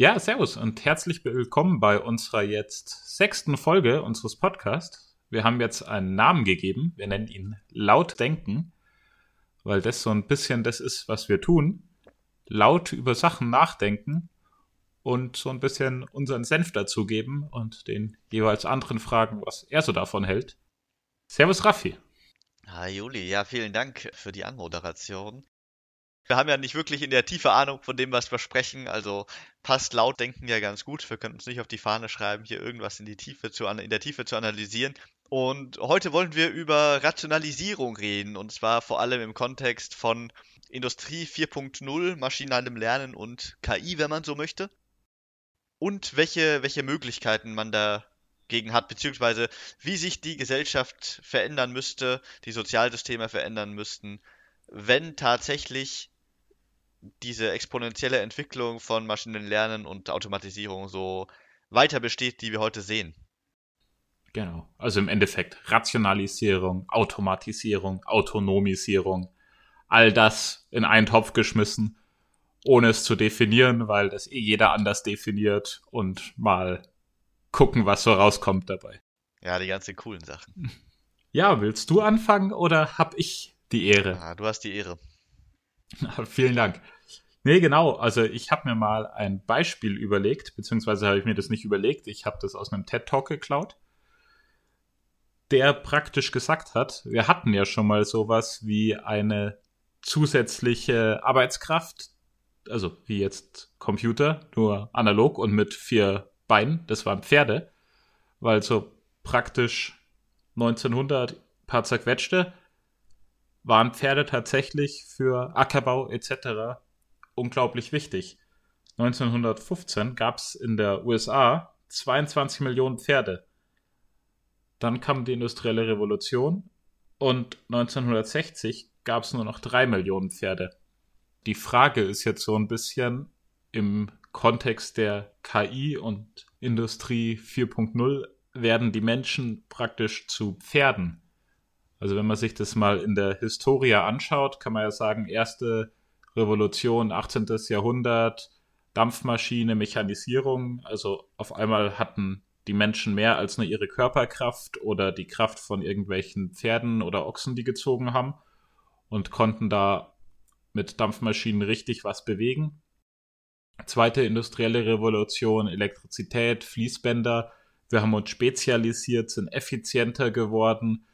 Ja, servus und herzlich willkommen bei unserer jetzt sechsten Folge unseres Podcasts. Wir haben jetzt einen Namen gegeben. Wir nennen ihn Laut Denken, weil das so ein bisschen das ist, was wir tun. Laut über Sachen nachdenken und so ein bisschen unseren Senf dazugeben und den jeweils anderen fragen, was er so davon hält. Servus Raffi. Hi Juli, ja, vielen Dank für die Anmoderation. Wir haben ja nicht wirklich in der Tiefe Ahnung von dem, was wir sprechen, also passt laut denken ja ganz gut. Wir können uns nicht auf die Fahne schreiben, hier irgendwas in, die Tiefe zu, in der Tiefe zu analysieren. Und heute wollen wir über Rationalisierung reden, und zwar vor allem im Kontext von Industrie 4.0, maschinellem Lernen und KI, wenn man so möchte. Und welche, welche Möglichkeiten man dagegen hat, beziehungsweise wie sich die Gesellschaft verändern müsste, die Sozialsysteme verändern müssten, wenn tatsächlich diese exponentielle Entwicklung von maschinellem Lernen und Automatisierung so weiter besteht, die wir heute sehen. Genau. Also im Endeffekt Rationalisierung, Automatisierung, Autonomisierung, all das in einen Topf geschmissen, ohne es zu definieren, weil das eh jeder anders definiert und mal gucken, was so rauskommt dabei. Ja, die ganzen coolen Sachen. Ja, willst du anfangen oder hab ich die Ehre? Ah, du hast die Ehre. Vielen Dank. Nee, genau. Also ich habe mir mal ein Beispiel überlegt, beziehungsweise habe ich mir das nicht überlegt. Ich habe das aus einem TED-Talk geklaut, der praktisch gesagt hat, wir hatten ja schon mal sowas wie eine zusätzliche Arbeitskraft, also wie jetzt Computer, nur analog und mit vier Beinen. Das waren Pferde, weil so praktisch 1900 paar zerquetschte waren Pferde tatsächlich für Ackerbau etc. unglaublich wichtig. 1915 gab es in der USA 22 Millionen Pferde. Dann kam die industrielle Revolution und 1960 gab es nur noch 3 Millionen Pferde. Die Frage ist jetzt so ein bisschen im Kontext der KI und Industrie 4.0 werden die Menschen praktisch zu Pferden. Also wenn man sich das mal in der Historie anschaut, kann man ja sagen, erste Revolution, 18. Jahrhundert, Dampfmaschine, Mechanisierung. Also auf einmal hatten die Menschen mehr als nur ihre Körperkraft oder die Kraft von irgendwelchen Pferden oder Ochsen, die gezogen haben und konnten da mit Dampfmaschinen richtig was bewegen. Zweite industrielle Revolution, Elektrizität, Fließbänder. Wir haben uns spezialisiert, sind effizienter geworden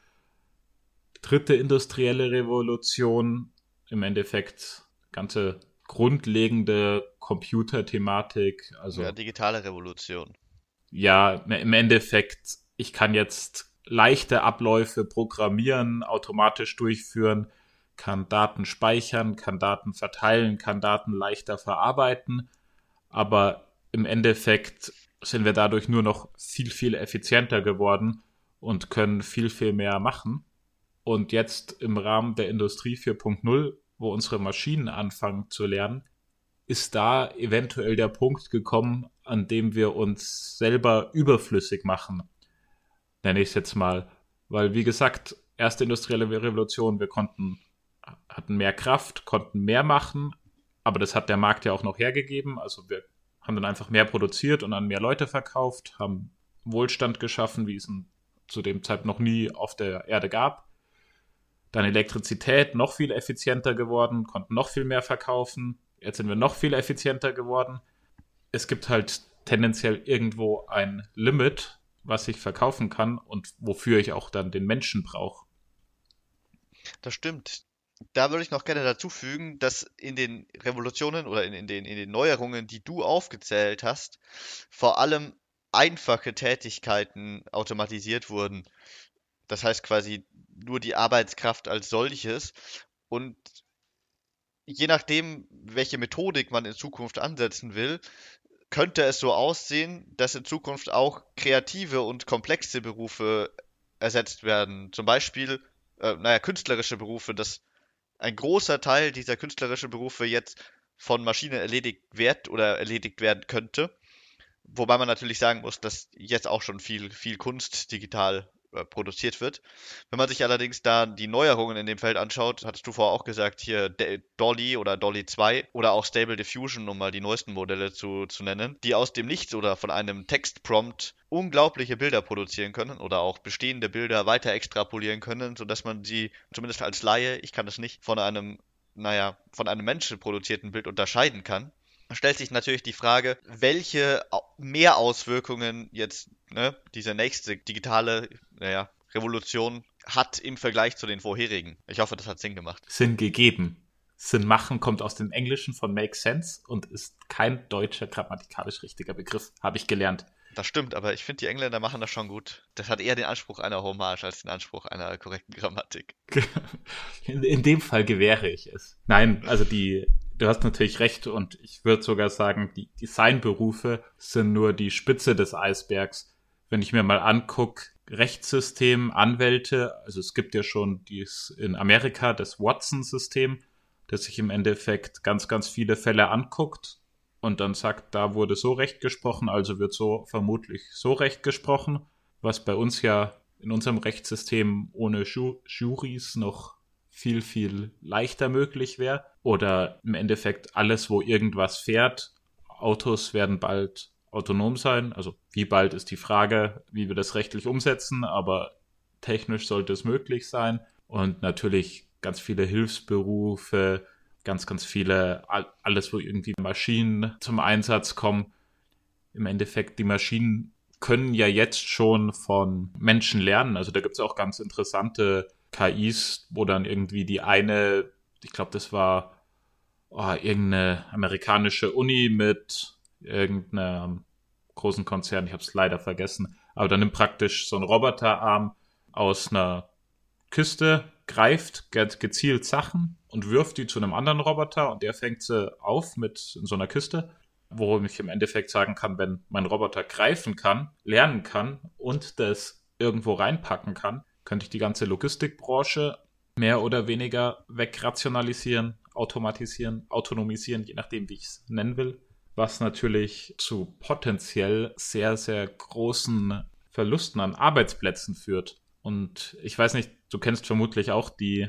dritte industrielle Revolution, im Endeffekt ganze grundlegende Computerthematik, also ja, digitale Revolution. Ja, im Endeffekt, ich kann jetzt leichte Abläufe programmieren, automatisch durchführen, kann Daten speichern, kann Daten verteilen, kann Daten leichter verarbeiten, aber im Endeffekt sind wir dadurch nur noch viel, viel effizienter geworden und können viel, viel mehr machen. Und jetzt im Rahmen der Industrie 4.0, wo unsere Maschinen anfangen zu lernen, ist da eventuell der Punkt gekommen, an dem wir uns selber überflüssig machen. Nenne ich es jetzt mal. Weil, wie gesagt, erste industrielle Revolution, wir konnten, hatten mehr Kraft, konnten mehr machen, aber das hat der Markt ja auch noch hergegeben. Also wir haben dann einfach mehr produziert und an mehr Leute verkauft, haben Wohlstand geschaffen, wie es zu dem Zeitpunkt noch nie auf der Erde gab. Dann Elektrizität noch viel effizienter geworden, konnten noch viel mehr verkaufen. Jetzt sind wir noch viel effizienter geworden. Es gibt halt tendenziell irgendwo ein Limit, was ich verkaufen kann und wofür ich auch dann den Menschen brauche. Das stimmt. Da würde ich noch gerne dazu fügen, dass in den Revolutionen oder in, in, den, in den Neuerungen, die du aufgezählt hast, vor allem einfache Tätigkeiten automatisiert wurden. Das heißt quasi nur die Arbeitskraft als solches. Und je nachdem, welche Methodik man in Zukunft ansetzen will, könnte es so aussehen, dass in Zukunft auch kreative und komplexe Berufe ersetzt werden. Zum Beispiel, äh, naja, künstlerische Berufe, dass ein großer Teil dieser künstlerischen Berufe jetzt von Maschinen erledigt wird oder erledigt werden könnte. Wobei man natürlich sagen muss, dass jetzt auch schon viel, viel Kunst digital produziert wird. Wenn man sich allerdings da die Neuerungen in dem Feld anschaut, hattest du vorher auch gesagt, hier Dolly oder Dolly 2 oder auch Stable Diffusion, um mal die neuesten Modelle zu, zu nennen, die aus dem Nichts oder von einem Textprompt unglaubliche Bilder produzieren können oder auch bestehende Bilder weiter extrapolieren können, sodass man sie zumindest als Laie, ich kann das nicht, von einem, naja, von einem Menschen produzierten Bild unterscheiden kann stellt sich natürlich die Frage, welche Mehrauswirkungen jetzt ne, diese nächste digitale naja, Revolution hat im Vergleich zu den vorherigen. Ich hoffe, das hat Sinn gemacht. Sinn gegeben. Sinn machen kommt aus dem Englischen von make sense und ist kein deutscher grammatikalisch richtiger Begriff, habe ich gelernt. Das stimmt, aber ich finde, die Engländer machen das schon gut. Das hat eher den Anspruch einer Hommage als den Anspruch einer korrekten Grammatik. In, in dem Fall gewähre ich es. Nein, also die du hast natürlich recht und ich würde sogar sagen, die Designberufe sind nur die Spitze des Eisbergs. Wenn ich mir mal angucke, Rechtssystem, Anwälte, also es gibt ja schon dies in Amerika das Watson-System, das sich im Endeffekt ganz, ganz viele Fälle anguckt und dann sagt, da wurde so recht gesprochen, also wird so vermutlich so recht gesprochen, was bei uns ja in unserem Rechtssystem ohne Ju Juries noch viel, viel leichter möglich wäre. Oder im Endeffekt alles, wo irgendwas fährt. Autos werden bald autonom sein. Also wie bald ist die Frage, wie wir das rechtlich umsetzen, aber technisch sollte es möglich sein. Und natürlich ganz viele Hilfsberufe, ganz, ganz viele, alles, wo irgendwie Maschinen zum Einsatz kommen. Im Endeffekt, die Maschinen können ja jetzt schon von Menschen lernen. Also da gibt es auch ganz interessante KIs, wo dann irgendwie die eine, ich glaube, das war oh, irgendeine amerikanische Uni mit irgendeinem großen Konzern, ich habe es leider vergessen, aber dann nimmt praktisch so ein Roboterarm aus einer Kiste, greift gezielt Sachen und wirft die zu einem anderen Roboter und der fängt sie auf mit in so einer Kiste, wo ich im Endeffekt sagen kann, wenn mein Roboter greifen kann, lernen kann und das irgendwo reinpacken kann, könnte ich die ganze Logistikbranche mehr oder weniger wegrationalisieren, automatisieren, autonomisieren, je nachdem, wie ich es nennen will, was natürlich zu potenziell sehr, sehr großen Verlusten an Arbeitsplätzen führt. Und ich weiß nicht, du kennst vermutlich auch die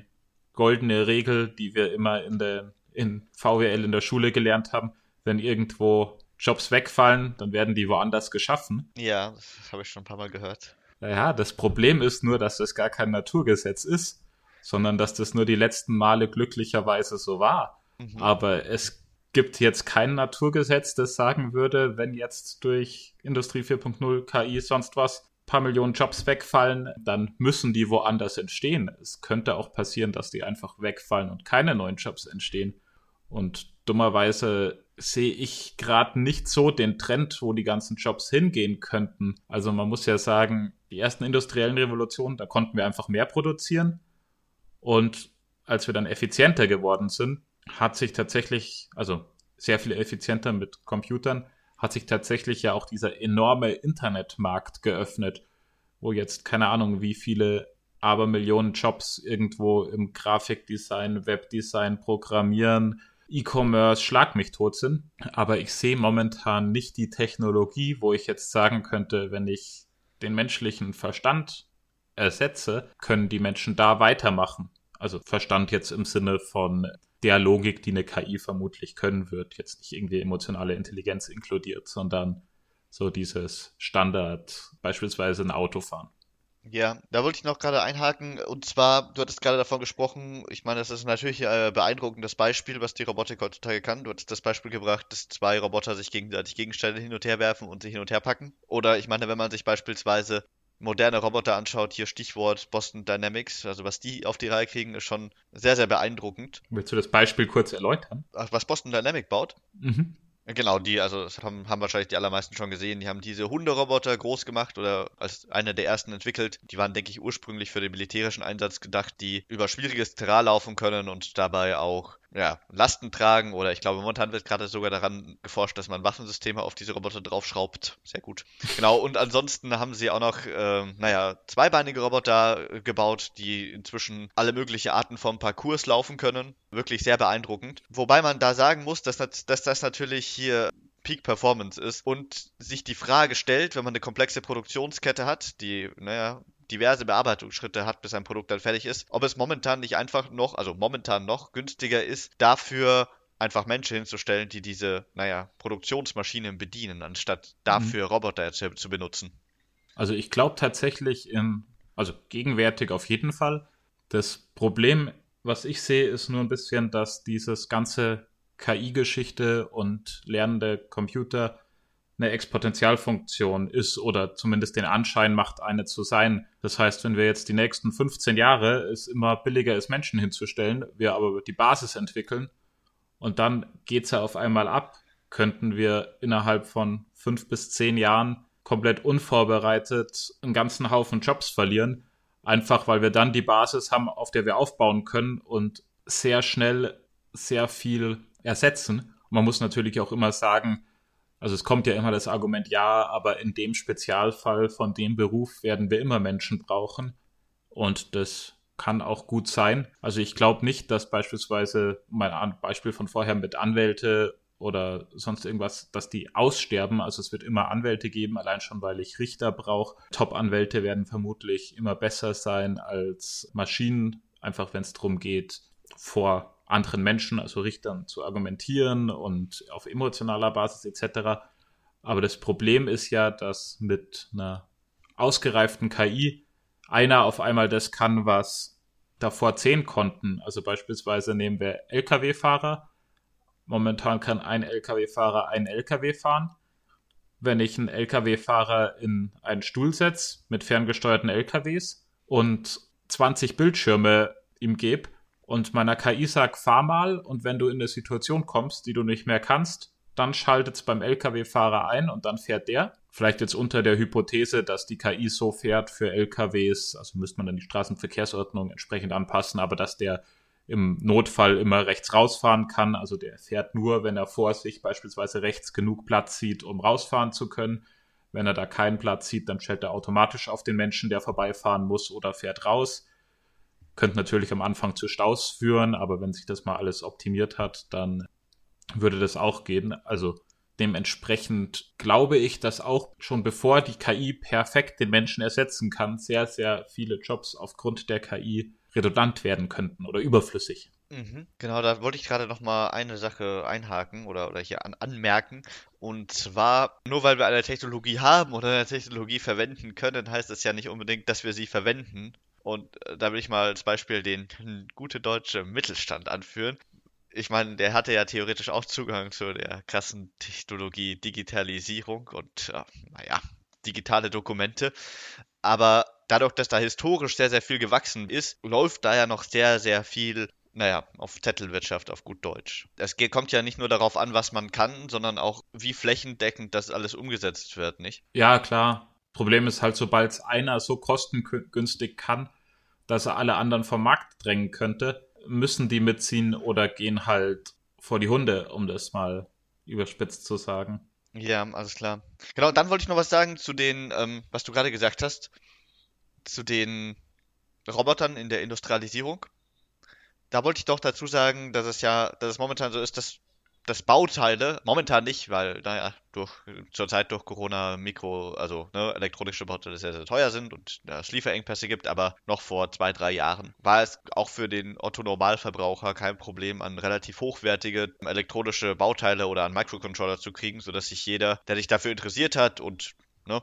goldene Regel, die wir immer in der in VWL in der Schule gelernt haben, wenn irgendwo Jobs wegfallen, dann werden die woanders geschaffen. Ja, das habe ich schon ein paar Mal gehört. Naja, das Problem ist nur, dass das gar kein Naturgesetz ist, sondern dass das nur die letzten Male glücklicherweise so war. Mhm. Aber es gibt jetzt kein Naturgesetz, das sagen würde, wenn jetzt durch Industrie 4.0, KI, sonst was, paar Millionen Jobs wegfallen, dann müssen die woanders entstehen. Es könnte auch passieren, dass die einfach wegfallen und keine neuen Jobs entstehen. Und dummerweise sehe ich gerade nicht so den Trend, wo die ganzen Jobs hingehen könnten. Also man muss ja sagen, die ersten industriellen Revolutionen, da konnten wir einfach mehr produzieren. Und als wir dann effizienter geworden sind, hat sich tatsächlich, also sehr viel effizienter mit Computern, hat sich tatsächlich ja auch dieser enorme Internetmarkt geöffnet, wo jetzt keine Ahnung, wie viele Abermillionen Jobs irgendwo im Grafikdesign, Webdesign, Programmieren, E-Commerce schlag mich tot sind. Aber ich sehe momentan nicht die Technologie, wo ich jetzt sagen könnte, wenn ich den menschlichen Verstand ersetze, können die Menschen da weitermachen. Also Verstand jetzt im Sinne von der Logik, die eine KI vermutlich können wird. Jetzt nicht irgendwie emotionale Intelligenz inkludiert, sondern so dieses Standard, beispielsweise ein Auto fahren. Ja, da wollte ich noch gerade einhaken. Und zwar, du hattest gerade davon gesprochen, ich meine, das ist natürlich ein beeindruckendes Beispiel, was die Robotik heutzutage kann. Du hattest das Beispiel gebracht, dass zwei Roboter sich gegenseitig Gegenstände hin und her werfen und sich hin und her packen. Oder ich meine, wenn man sich beispielsweise moderne Roboter anschaut, hier Stichwort Boston Dynamics, also was die auf die Reihe kriegen, ist schon sehr, sehr beeindruckend. Willst du das Beispiel kurz erläutern? Was Boston Dynamic baut? Mhm. Genau, die, also das haben, haben wahrscheinlich die allermeisten schon gesehen. Die haben diese Hunderoboter groß gemacht oder als einer der ersten entwickelt. Die waren, denke ich, ursprünglich für den militärischen Einsatz gedacht, die über schwieriges Terrain laufen können und dabei auch ja, Lasten tragen oder ich glaube, momentan wird gerade sogar daran geforscht, dass man Waffensysteme auf diese Roboter draufschraubt. Sehr gut. Genau, und ansonsten haben sie auch noch, äh, naja, zweibeinige Roboter gebaut, die inzwischen alle möglichen Arten von Parcours laufen können. Wirklich sehr beeindruckend. Wobei man da sagen muss, dass, dass das natürlich hier Peak Performance ist und sich die Frage stellt, wenn man eine komplexe Produktionskette hat, die, naja, diverse Bearbeitungsschritte hat, bis ein Produkt dann fertig ist, ob es momentan nicht einfach noch, also momentan noch günstiger ist, dafür einfach Menschen hinzustellen, die diese, naja, Produktionsmaschinen bedienen, anstatt dafür mhm. Roboter zu, zu benutzen. Also ich glaube tatsächlich in, also gegenwärtig auf jeden Fall. Das Problem, was ich sehe, ist nur ein bisschen, dass dieses ganze KI-Geschichte und lernende Computer eine Exponentialfunktion ist oder zumindest den Anschein macht, eine zu sein. Das heißt, wenn wir jetzt die nächsten 15 Jahre es immer billiger ist, Menschen hinzustellen, wir aber die Basis entwickeln und dann geht es ja auf einmal ab, könnten wir innerhalb von fünf bis zehn Jahren komplett unvorbereitet einen ganzen Haufen Jobs verlieren, einfach weil wir dann die Basis haben, auf der wir aufbauen können und sehr schnell sehr viel ersetzen. Und man muss natürlich auch immer sagen, also es kommt ja immer das Argument, ja, aber in dem Spezialfall von dem Beruf werden wir immer Menschen brauchen. Und das kann auch gut sein. Also ich glaube nicht, dass beispielsweise mein Beispiel von vorher mit Anwälte oder sonst irgendwas, dass die aussterben. Also es wird immer Anwälte geben, allein schon, weil ich Richter brauche. Top-Anwälte werden vermutlich immer besser sein als Maschinen, einfach wenn es darum geht, vor anderen Menschen, also Richtern, zu argumentieren und auf emotionaler Basis etc. Aber das Problem ist ja, dass mit einer ausgereiften KI einer auf einmal das kann, was davor zehn konnten. Also beispielsweise nehmen wir Lkw-Fahrer. Momentan kann ein Lkw-Fahrer einen Lkw fahren. Wenn ich einen Lkw-Fahrer in einen Stuhl setze mit ferngesteuerten Lkws und 20 Bildschirme ihm gebe, und meiner KI sagt, fahr mal und wenn du in eine Situation kommst, die du nicht mehr kannst, dann schaltet es beim Lkw-Fahrer ein und dann fährt der. Vielleicht jetzt unter der Hypothese, dass die KI so fährt für LKWs, also müsste man dann die Straßenverkehrsordnung entsprechend anpassen, aber dass der im Notfall immer rechts rausfahren kann. Also der fährt nur, wenn er vor sich beispielsweise rechts genug Platz sieht, um rausfahren zu können. Wenn er da keinen Platz sieht, dann stellt er automatisch auf den Menschen, der vorbeifahren muss oder fährt raus. Könnte natürlich am Anfang zu Staus führen, aber wenn sich das mal alles optimiert hat, dann würde das auch gehen. Also dementsprechend glaube ich, dass auch schon bevor die KI perfekt den Menschen ersetzen kann, sehr, sehr viele Jobs aufgrund der KI redundant werden könnten oder überflüssig. Mhm, genau, da wollte ich gerade noch mal eine Sache einhaken oder, oder hier an, anmerken. Und zwar, nur weil wir eine Technologie haben oder eine Technologie verwenden können, heißt das ja nicht unbedingt, dass wir sie verwenden. Und äh, da will ich mal als Beispiel den gute deutsche Mittelstand anführen. Ich meine, der hatte ja theoretisch auch Zugang zu der krassen Technologie Digitalisierung und, äh, naja, digitale Dokumente. Aber dadurch, dass da historisch sehr, sehr viel gewachsen ist, läuft da ja noch sehr, sehr viel naja, auf Zettelwirtschaft auf gut Deutsch. Es kommt ja nicht nur darauf an, was man kann, sondern auch, wie flächendeckend das alles umgesetzt wird, nicht? Ja, klar. Problem ist halt, sobald einer so kostengünstig kann, dass er alle anderen vom Markt drängen könnte, müssen die mitziehen oder gehen halt vor die Hunde, um das mal überspitzt zu sagen. Ja, alles klar. Genau, dann wollte ich noch was sagen zu den, ähm, was du gerade gesagt hast, zu den Robotern in der Industrialisierung. Da wollte ich doch dazu sagen, dass es ja, dass es momentan so ist, dass dass Bauteile, momentan nicht, weil, naja, durch, zurzeit durch Corona Mikro, also ne, elektronische Bauteile sehr, sehr teuer sind und ja, es Lieferengpässe gibt, aber noch vor zwei, drei Jahren war es auch für den Otto-Normalverbraucher kein Problem, an relativ hochwertige elektronische Bauteile oder an Microcontroller zu kriegen, sodass sich jeder, der sich dafür interessiert hat und ne,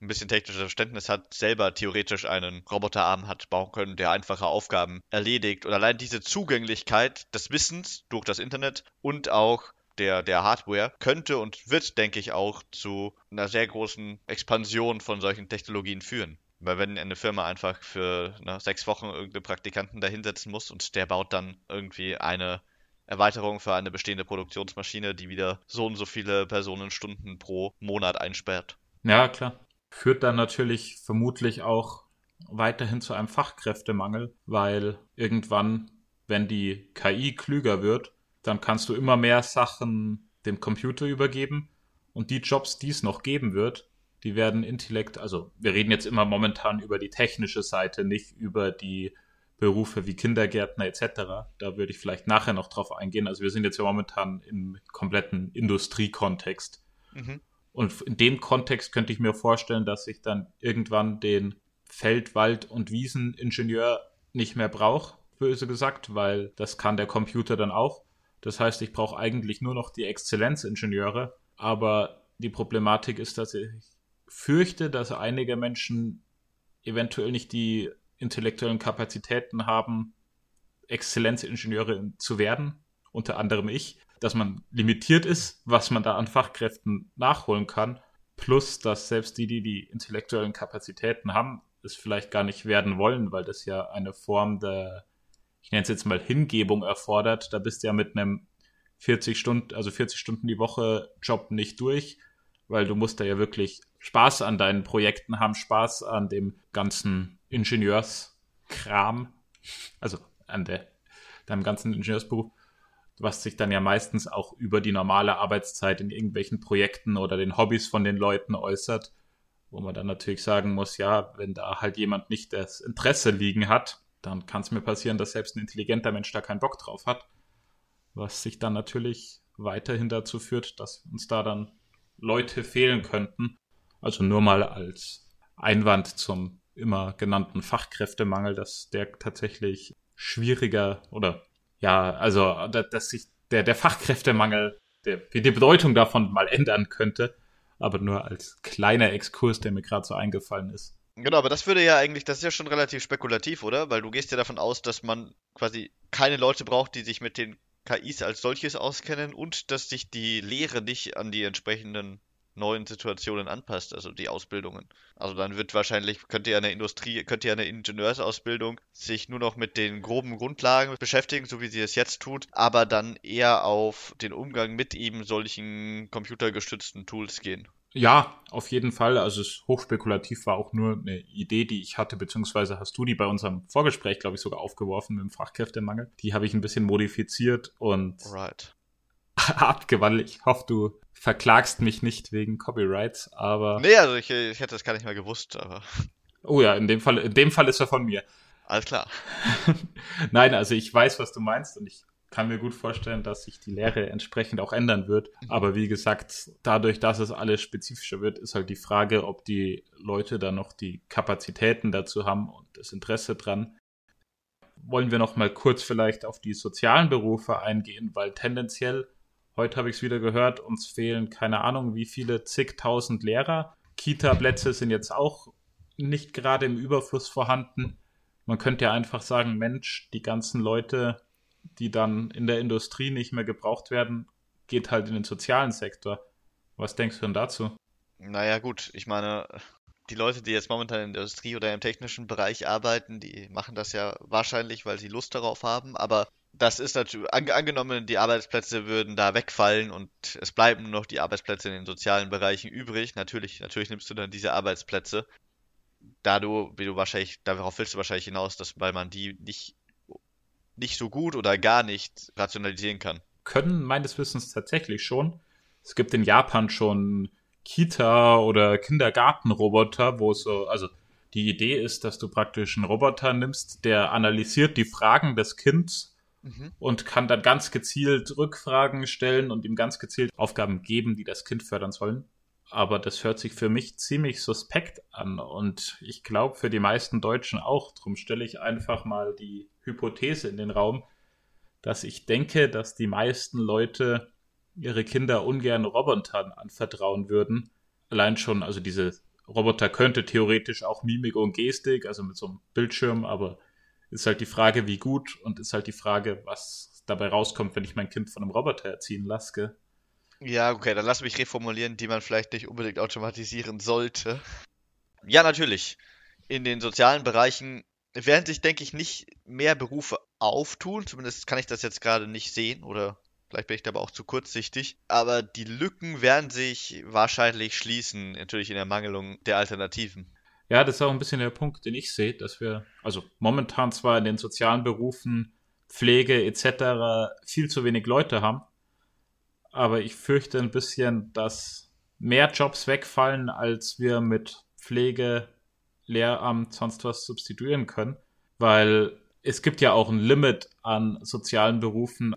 ein bisschen technisches Verständnis hat, selber theoretisch einen Roboterarm hat bauen können, der einfache Aufgaben erledigt. Und allein diese Zugänglichkeit des Wissens durch das Internet und auch der, der Hardware könnte und wird, denke ich, auch zu einer sehr großen Expansion von solchen Technologien führen. Weil wenn eine Firma einfach für na, sechs Wochen irgendeinen Praktikanten dahinsetzen muss und der baut dann irgendwie eine Erweiterung für eine bestehende Produktionsmaschine, die wieder so und so viele Personenstunden pro Monat einsperrt. Ja, klar. Führt dann natürlich vermutlich auch weiterhin zu einem Fachkräftemangel, weil irgendwann, wenn die KI klüger wird, dann kannst du immer mehr Sachen dem Computer übergeben und die Jobs, die es noch geben wird, die werden Intellekt, also wir reden jetzt immer momentan über die technische Seite, nicht über die Berufe wie Kindergärtner etc. Da würde ich vielleicht nachher noch drauf eingehen. Also wir sind jetzt ja momentan im kompletten Industriekontext. Mhm. Und in dem Kontext könnte ich mir vorstellen, dass ich dann irgendwann den Feld-, Wald- und Wieseningenieur nicht mehr brauche, böse gesagt, weil das kann der Computer dann auch. Das heißt, ich brauche eigentlich nur noch die Exzellenzingenieure. Aber die Problematik ist, dass ich fürchte, dass einige Menschen eventuell nicht die intellektuellen Kapazitäten haben, Exzellenzingenieure zu werden, unter anderem ich, dass man limitiert ist, was man da an Fachkräften nachholen kann, plus dass selbst die, die die intellektuellen Kapazitäten haben, es vielleicht gar nicht werden wollen, weil das ja eine Form der, ich nenne es jetzt mal Hingebung erfordert. Da bist du ja mit einem 40 Stunden, also 40 Stunden die Woche Job nicht durch, weil du musst da ja wirklich Spaß an deinen Projekten haben, Spaß an dem ganzen Ingenieurskram, also an der, deinem ganzen Ingenieursberuf, was sich dann ja meistens auch über die normale Arbeitszeit in irgendwelchen Projekten oder den Hobbys von den Leuten äußert, wo man dann natürlich sagen muss, ja, wenn da halt jemand nicht das Interesse liegen hat, dann kann es mir passieren, dass selbst ein intelligenter Mensch da keinen Bock drauf hat, was sich dann natürlich weiterhin dazu führt, dass uns da dann Leute fehlen könnten. Also nur mal als Einwand zum immer genannten Fachkräftemangel, dass der tatsächlich schwieriger oder ja, also dass sich der, der Fachkräftemangel, der, die Bedeutung davon mal ändern könnte, aber nur als kleiner Exkurs, der mir gerade so eingefallen ist. Genau, aber das würde ja eigentlich, das ist ja schon relativ spekulativ, oder? Weil du gehst ja davon aus, dass man quasi keine Leute braucht, die sich mit den KIs als solches auskennen und dass sich die Lehre nicht an die entsprechenden neuen Situationen anpasst, also die Ausbildungen. Also dann wird wahrscheinlich, könnte ja eine Industrie, könnte ja eine Ingenieursausbildung sich nur noch mit den groben Grundlagen beschäftigen, so wie sie es jetzt tut, aber dann eher auf den Umgang mit eben solchen computergestützten Tools gehen. Ja, auf jeden Fall. Also es hochspekulativ war auch nur eine Idee, die ich hatte, beziehungsweise hast du die bei unserem Vorgespräch, glaube ich, sogar aufgeworfen mit dem Fachkräftemangel. Die habe ich ein bisschen modifiziert und right. abgewandelt. Ich hoffe, du verklagst mich nicht wegen Copyrights, aber. Nee, also ich, ich hätte das gar nicht mehr gewusst, aber. Oh ja, in dem Fall, in dem Fall ist er von mir. Alles klar. Nein, also ich weiß, was du meinst und ich kann mir gut vorstellen, dass sich die Lehre entsprechend auch ändern wird. Mhm. Aber wie gesagt, dadurch, dass es alles spezifischer wird, ist halt die Frage, ob die Leute da noch die Kapazitäten dazu haben und das Interesse dran. Wollen wir noch mal kurz vielleicht auf die sozialen Berufe eingehen, weil tendenziell Heute habe ich es wieder gehört, uns fehlen keine Ahnung, wie viele zigtausend Lehrer. Kita-Plätze sind jetzt auch nicht gerade im Überfluss vorhanden. Man könnte ja einfach sagen, Mensch, die ganzen Leute, die dann in der Industrie nicht mehr gebraucht werden, geht halt in den sozialen Sektor. Was denkst du denn dazu? Naja, gut, ich meine, die Leute, die jetzt momentan in der Industrie oder im technischen Bereich arbeiten, die machen das ja wahrscheinlich, weil sie Lust darauf haben, aber das ist natürlich, an, angenommen, die Arbeitsplätze würden da wegfallen und es bleiben nur noch die Arbeitsplätze in den sozialen Bereichen übrig. Natürlich, natürlich nimmst du dann diese Arbeitsplätze. Da du, wie du wahrscheinlich, darauf willst du wahrscheinlich hinaus, dass, weil man die nicht, nicht so gut oder gar nicht rationalisieren kann. Können meines Wissens tatsächlich schon. Es gibt in Japan schon Kita- oder Kindergartenroboter, wo es so, also die Idee ist, dass du praktisch einen Roboter nimmst, der analysiert die Fragen des Kindes mhm. und kann dann ganz gezielt Rückfragen stellen und ihm ganz gezielt Aufgaben geben, die das Kind fördern sollen. Aber das hört sich für mich ziemlich suspekt an und ich glaube für die meisten Deutschen auch. Drum stelle ich einfach mal die Hypothese in den Raum, dass ich denke, dass die meisten Leute ihre Kinder ungern Robotern anvertrauen würden. Allein schon, also diese Roboter könnte theoretisch auch Mimik und Gestik, also mit so einem Bildschirm, aber ist halt die Frage, wie gut und ist halt die Frage, was dabei rauskommt, wenn ich mein Kind von einem Roboter erziehen lasse. Ja, okay, dann lass mich reformulieren, die man vielleicht nicht unbedingt automatisieren sollte. Ja, natürlich. In den sozialen Bereichen werden sich, denke ich, nicht mehr Berufe auftun. Zumindest kann ich das jetzt gerade nicht sehen oder vielleicht bin ich da aber auch zu kurzsichtig. Aber die Lücken werden sich wahrscheinlich schließen, natürlich in der Mangelung der Alternativen. Ja, das ist auch ein bisschen der Punkt, den ich sehe, dass wir, also momentan zwar in den sozialen Berufen, Pflege etc. viel zu wenig Leute haben, aber ich fürchte ein bisschen, dass mehr Jobs wegfallen, als wir mit Pflege, Lehramt, sonst was substituieren können, weil es gibt ja auch ein Limit an sozialen Berufen.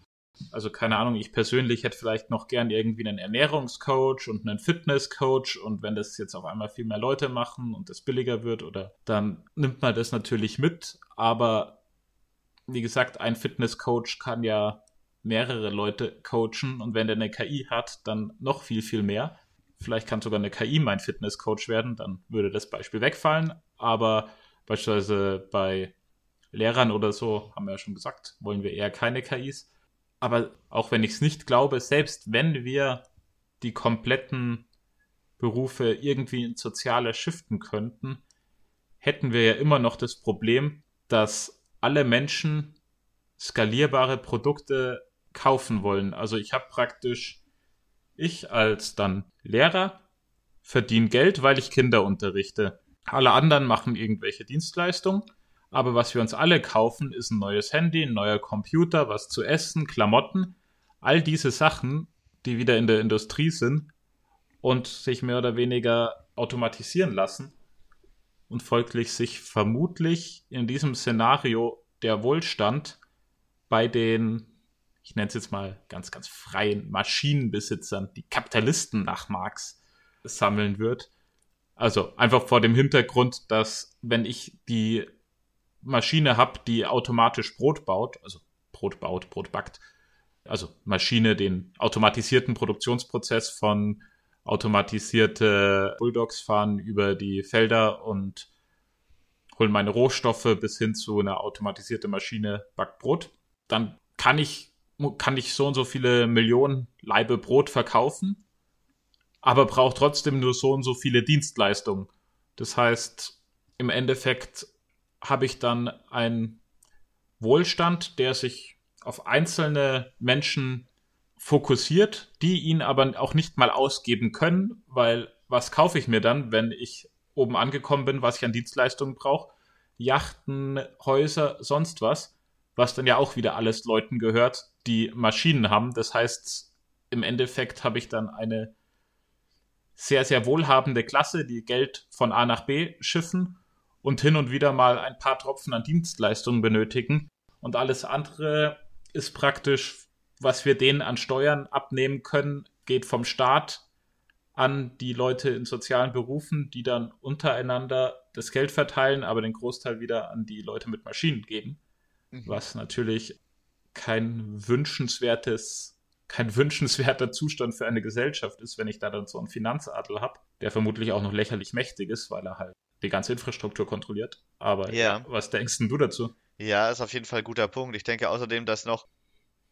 Also keine Ahnung, ich persönlich hätte vielleicht noch gern irgendwie einen Ernährungscoach und einen Fitnesscoach und wenn das jetzt auf einmal viel mehr Leute machen und das billiger wird oder dann nimmt man das natürlich mit, aber wie gesagt, ein Fitnesscoach kann ja mehrere Leute coachen und wenn der eine KI hat, dann noch viel, viel mehr. Vielleicht kann sogar eine KI mein Fitnesscoach werden, dann würde das Beispiel wegfallen, aber beispielsweise bei Lehrern oder so, haben wir ja schon gesagt, wollen wir eher keine KIs. Aber auch wenn ich es nicht glaube, selbst wenn wir die kompletten Berufe irgendwie ins Soziale shiften könnten, hätten wir ja immer noch das Problem, dass alle Menschen skalierbare Produkte kaufen wollen. Also ich habe praktisch, ich als dann Lehrer verdiene Geld, weil ich Kinder unterrichte. Alle anderen machen irgendwelche Dienstleistungen aber was wir uns alle kaufen, ist ein neues Handy, ein neuer Computer, was zu essen, Klamotten. All diese Sachen, die wieder in der Industrie sind und sich mehr oder weniger automatisieren lassen. Und folglich sich vermutlich in diesem Szenario der Wohlstand bei den, ich nenne es jetzt mal ganz, ganz freien Maschinenbesitzern, die Kapitalisten nach Marx, sammeln wird. Also einfach vor dem Hintergrund, dass wenn ich die Maschine habe, die automatisch Brot baut, also Brot baut, Brot backt, also Maschine den automatisierten Produktionsprozess von automatisierte Bulldogs fahren über die Felder und holen meine Rohstoffe bis hin zu einer automatisierte Maschine backt Brot, dann kann ich kann ich so und so viele Millionen Leibe Brot verkaufen, aber brauche trotzdem nur so und so viele Dienstleistungen. Das heißt, im Endeffekt habe ich dann einen Wohlstand, der sich auf einzelne Menschen fokussiert, die ihn aber auch nicht mal ausgeben können, weil was kaufe ich mir dann, wenn ich oben angekommen bin, was ich an Dienstleistungen brauche? Yachten, Häuser, sonst was, was dann ja auch wieder alles Leuten gehört, die Maschinen haben. Das heißt, im Endeffekt habe ich dann eine sehr, sehr wohlhabende Klasse, die Geld von A nach B schiffen und hin und wieder mal ein paar Tropfen an Dienstleistungen benötigen. Und alles andere ist praktisch, was wir denen an Steuern abnehmen können, geht vom Staat an die Leute in sozialen Berufen, die dann untereinander das Geld verteilen, aber den Großteil wieder an die Leute mit Maschinen geben. Mhm. Was natürlich kein wünschenswertes, kein wünschenswerter Zustand für eine Gesellschaft ist, wenn ich da dann so einen Finanzadel habe, der vermutlich auch noch lächerlich mächtig ist, weil er halt die ganze Infrastruktur kontrolliert. Aber ja. was denkst du dazu? Ja, ist auf jeden Fall ein guter Punkt. Ich denke außerdem, dass noch,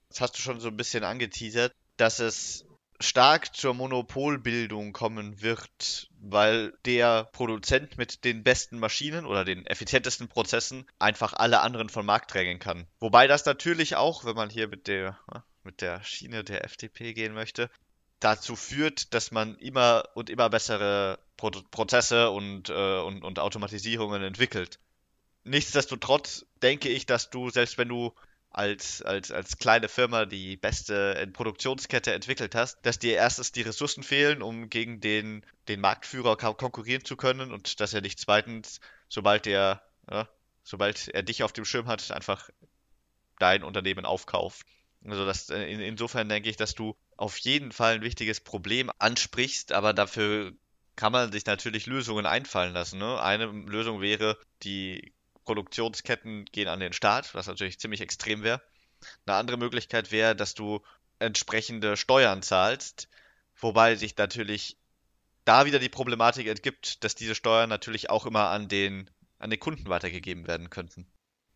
das hast du schon so ein bisschen angeteasert, dass es stark zur Monopolbildung kommen wird, weil der Produzent mit den besten Maschinen oder den effizientesten Prozessen einfach alle anderen vom Markt drängen kann. Wobei das natürlich auch, wenn man hier mit der, mit der Schiene der FDP gehen möchte, dazu führt, dass man immer und immer bessere Pro Prozesse und, äh, und, und Automatisierungen entwickelt. Nichtsdestotrotz denke ich, dass du, selbst wenn du als, als, als kleine Firma die beste Produktionskette entwickelt hast, dass dir erstens die Ressourcen fehlen, um gegen den, den Marktführer konkurrieren zu können und dass er dich zweitens, sobald er, ja, sobald er dich auf dem Schirm hat, einfach dein Unternehmen aufkauft. Also das, äh, in, insofern denke ich, dass du auf jeden Fall ein wichtiges Problem ansprichst, aber dafür kann man sich natürlich Lösungen einfallen lassen. Ne? Eine Lösung wäre, die Produktionsketten gehen an den Staat, was natürlich ziemlich extrem wäre. Eine andere Möglichkeit wäre, dass du entsprechende Steuern zahlst, wobei sich natürlich da wieder die Problematik ergibt, dass diese Steuern natürlich auch immer an den, an den Kunden weitergegeben werden könnten.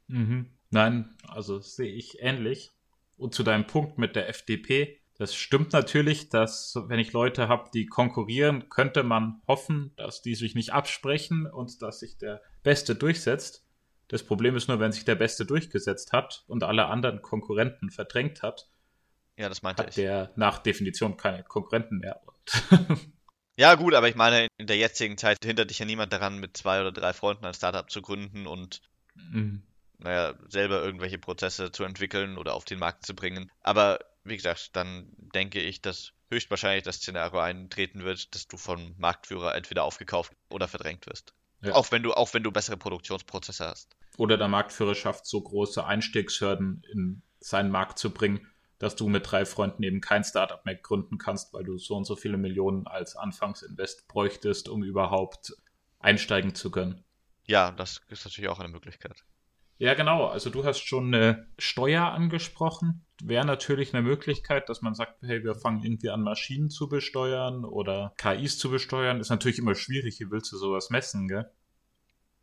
Mhm. Nein, also sehe ich ähnlich. Und zu deinem Punkt mit der FDP, das stimmt natürlich, dass wenn ich Leute habe, die konkurrieren, könnte man hoffen, dass die sich nicht absprechen und dass sich der Beste durchsetzt. Das Problem ist nur, wenn sich der Beste durchgesetzt hat und alle anderen Konkurrenten verdrängt hat, ja, das meinte hat ich. der nach Definition keine Konkurrenten mehr. ja, gut, aber ich meine, in der jetzigen Zeit hindert dich ja niemand daran, mit zwei oder drei Freunden ein Startup zu gründen und mhm. naja, selber irgendwelche Prozesse zu entwickeln oder auf den Markt zu bringen. Aber wie gesagt, dann denke ich, dass höchstwahrscheinlich das Szenario eintreten wird, dass du vom Marktführer entweder aufgekauft oder verdrängt wirst. Ja. Auch wenn du, auch wenn du bessere Produktionsprozesse hast. Oder der Marktführer schafft so große Einstiegshürden in seinen Markt zu bringen, dass du mit drei Freunden eben kein Startup mehr gründen kannst, weil du so und so viele Millionen als Anfangsinvest bräuchtest, um überhaupt einsteigen zu können. Ja, das ist natürlich auch eine Möglichkeit. Ja, genau. Also du hast schon eine Steuer angesprochen. Wäre natürlich eine Möglichkeit, dass man sagt, hey, wir fangen irgendwie an, Maschinen zu besteuern oder KIs zu besteuern. Ist natürlich immer schwierig. Wie willst du sowas messen, gell?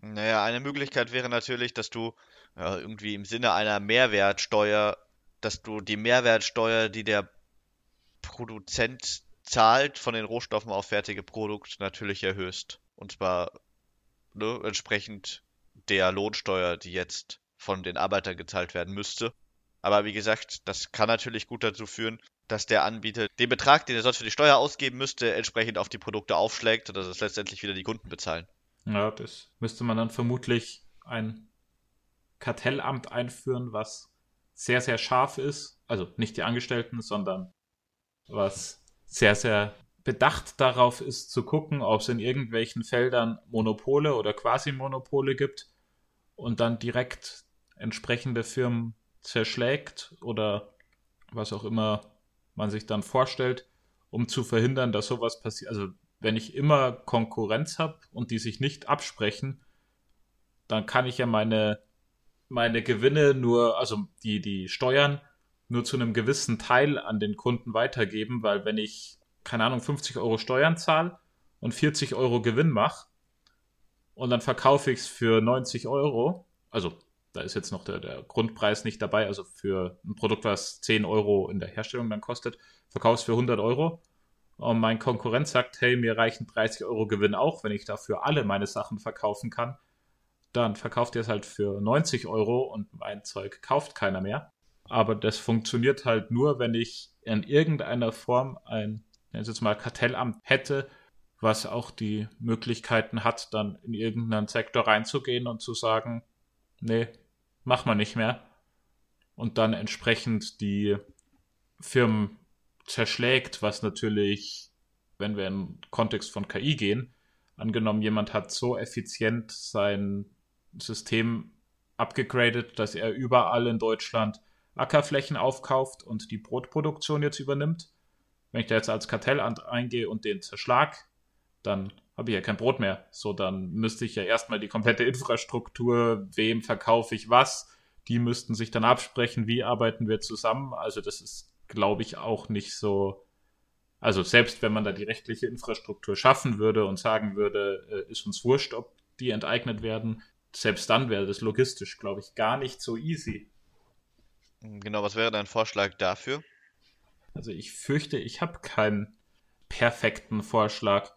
Naja, eine Möglichkeit wäre natürlich, dass du ja, irgendwie im Sinne einer Mehrwertsteuer, dass du die Mehrwertsteuer, die der Produzent zahlt von den Rohstoffen auf fertige Produkte, natürlich erhöhst. Und zwar ne, entsprechend der Lohnsteuer, die jetzt von den Arbeitern gezahlt werden müsste. Aber wie gesagt, das kann natürlich gut dazu führen, dass der Anbieter den Betrag, den er sonst für die Steuer ausgeben müsste, entsprechend auf die Produkte aufschlägt und dass es letztendlich wieder die Kunden bezahlen. Ja, das müsste man dann vermutlich ein Kartellamt einführen, was sehr, sehr scharf ist. Also nicht die Angestellten, sondern was sehr, sehr bedacht darauf ist, zu gucken, ob es in irgendwelchen Feldern Monopole oder Quasi-Monopole gibt und dann direkt entsprechende Firmen zerschlägt oder was auch immer man sich dann vorstellt, um zu verhindern, dass sowas passiert. Also wenn ich immer Konkurrenz habe und die sich nicht absprechen, dann kann ich ja meine, meine Gewinne nur, also die, die Steuern nur zu einem gewissen Teil an den Kunden weitergeben, weil wenn ich, keine Ahnung, 50 Euro Steuern zahle und 40 Euro Gewinn mache und dann verkaufe ich es für 90 Euro, also da ist jetzt noch der, der Grundpreis nicht dabei, also für ein Produkt, was 10 Euro in der Herstellung dann kostet, verkaufst für 100 Euro. Und mein Konkurrent sagt, hey, mir reichen 30 Euro Gewinn auch, wenn ich dafür alle meine Sachen verkaufen kann, dann verkauft ihr es halt für 90 Euro und mein Zeug kauft keiner mehr. Aber das funktioniert halt nur, wenn ich in irgendeiner Form ein, es mal, Kartellamt hätte, was auch die Möglichkeiten hat, dann in irgendeinen Sektor reinzugehen und zu sagen, nee, mach mal nicht mehr. Und dann entsprechend die Firmen zerschlägt, was natürlich, wenn wir in den Kontext von KI gehen, angenommen, jemand hat so effizient sein System abgegradet, dass er überall in Deutschland Ackerflächen aufkauft und die Brotproduktion jetzt übernimmt. Wenn ich da jetzt als Kartell eingehe und den zerschlag, dann habe ich ja kein Brot mehr. So, dann müsste ich ja erstmal die komplette Infrastruktur, wem verkaufe ich was, die müssten sich dann absprechen, wie arbeiten wir zusammen. Also das ist glaube ich, auch nicht so. Also selbst wenn man da die rechtliche Infrastruktur schaffen würde und sagen würde, äh, ist uns wurscht, ob die enteignet werden, selbst dann wäre das logistisch, glaube ich, gar nicht so easy. Genau, was wäre dein Vorschlag dafür? Also ich fürchte, ich habe keinen perfekten Vorschlag.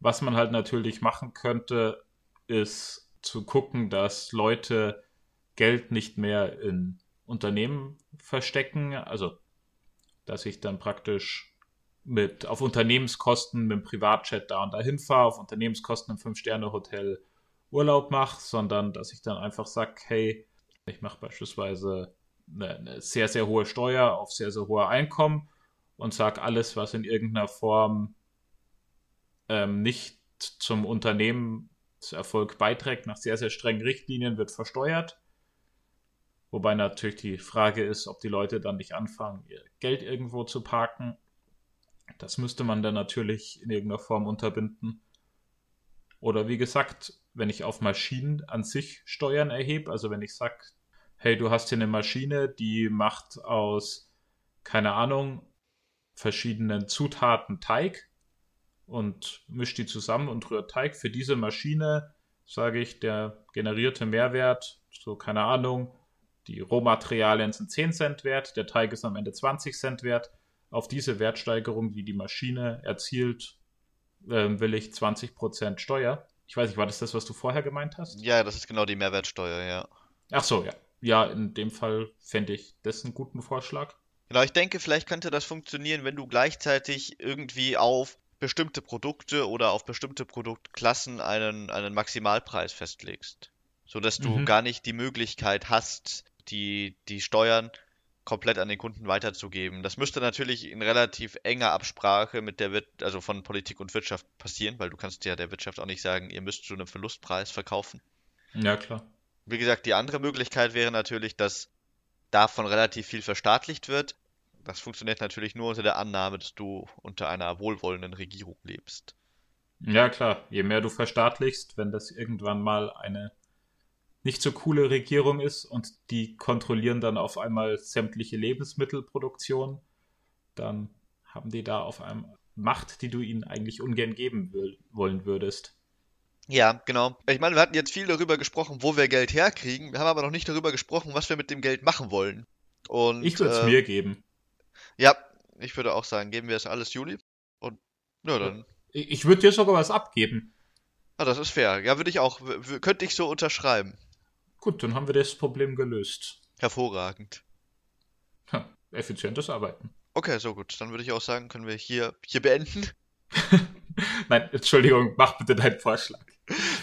Was man halt natürlich machen könnte, ist zu gucken, dass Leute Geld nicht mehr in Unternehmen verstecken. Also dass ich dann praktisch mit auf Unternehmenskosten mit dem Privatchat da und dahin fahre, auf Unternehmenskosten im Fünf-Sterne-Hotel Urlaub mache, sondern dass ich dann einfach sage, hey, ich mache beispielsweise eine, eine, sehr, sehr hohe Steuer auf sehr, sehr hohe Einkommen und sage, alles, was in irgendeiner Form ähm, nicht zum Unternehmenserfolg beiträgt, nach sehr, sehr strengen Richtlinien wird versteuert. Wobei natürlich die Frage ist, ob die Leute dann nicht anfangen, ihr Geld irgendwo zu parken. Das müsste man dann natürlich in irgendeiner Form unterbinden. Oder wie gesagt, wenn ich auf Maschinen an sich Steuern erhebe, also wenn ich sage, hey, du hast hier eine Maschine, die macht aus, keine Ahnung, verschiedenen Zutaten Teig und mischt die zusammen und rührt Teig. Für diese Maschine sage ich, der generierte Mehrwert, so keine Ahnung, die Rohmaterialien sind 10 Cent wert, der Teig ist am Ende 20 Cent wert. Auf diese Wertsteigerung, die die Maschine erzielt, äh, will ich 20% Steuer. Ich weiß nicht, war das das, was du vorher gemeint hast? Ja, das ist genau die Mehrwertsteuer, ja. Ach so, ja. Ja, in dem Fall fände ich das einen guten Vorschlag. Genau, ich denke, vielleicht könnte das funktionieren, wenn du gleichzeitig irgendwie auf bestimmte Produkte oder auf bestimmte Produktklassen einen, einen Maximalpreis festlegst. Sodass du mhm. gar nicht die Möglichkeit hast, die, die Steuern komplett an den Kunden weiterzugeben. Das müsste natürlich in relativ enger Absprache mit der, also von Politik und Wirtschaft passieren, weil du kannst ja der Wirtschaft auch nicht sagen, ihr müsst zu einem Verlustpreis verkaufen. Ja, klar. Wie gesagt, die andere Möglichkeit wäre natürlich, dass davon relativ viel verstaatlicht wird. Das funktioniert natürlich nur unter der Annahme, dass du unter einer wohlwollenden Regierung lebst. Ja, klar. Je mehr du verstaatlichst, wenn das irgendwann mal eine nicht so coole Regierung ist und die kontrollieren dann auf einmal sämtliche Lebensmittelproduktion, dann haben die da auf einmal Macht, die du ihnen eigentlich ungern geben wollen würdest. Ja, genau. Ich meine, wir hatten jetzt viel darüber gesprochen, wo wir Geld herkriegen. Wir haben aber noch nicht darüber gesprochen, was wir mit dem Geld machen wollen. Und, ich würde es äh, mir geben. Ja, ich würde auch sagen, geben wir es alles Juli. Und ja, dann. Ich würde dir sogar was abgeben. Ah, das ist fair. Ja, würde ich auch. Könnte ich so unterschreiben. Gut, dann haben wir das Problem gelöst. Hervorragend. Effizientes Arbeiten. Okay, so gut. Dann würde ich auch sagen, können wir hier, hier beenden. Nein, Entschuldigung, mach bitte deinen Vorschlag.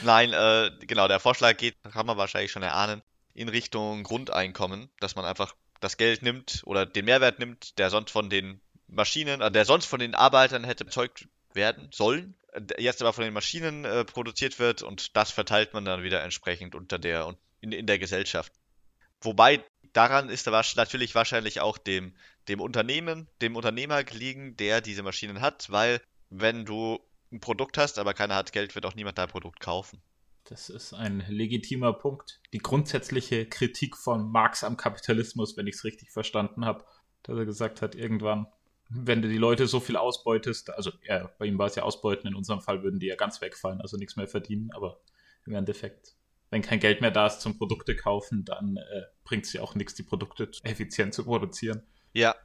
Nein, äh, genau, der Vorschlag geht, kann man wahrscheinlich schon erahnen, in Richtung Grundeinkommen, dass man einfach das Geld nimmt oder den Mehrwert nimmt, der sonst von den Maschinen, äh, der sonst von den Arbeitern hätte erzeugt werden sollen, jetzt aber von den Maschinen äh, produziert wird und das verteilt man dann wieder entsprechend unter der in, in der Gesellschaft. Wobei daran ist natürlich wahrscheinlich auch dem, dem Unternehmen, dem Unternehmer gelegen, der diese Maschinen hat, weil wenn du ein Produkt hast, aber keiner hat Geld, wird auch niemand dein Produkt kaufen. Das ist ein legitimer Punkt. Die grundsätzliche Kritik von Marx am Kapitalismus, wenn ich es richtig verstanden habe, dass er gesagt hat, irgendwann, wenn du die Leute so viel ausbeutest, also ja, bei ihm war es ja Ausbeuten, in unserem Fall würden die ja ganz wegfallen, also nichts mehr verdienen, aber im Endeffekt, wenn kein Geld mehr da ist zum Produkte kaufen, dann äh, bringt es ja auch nichts, die Produkte effizient zu produzieren. Ja,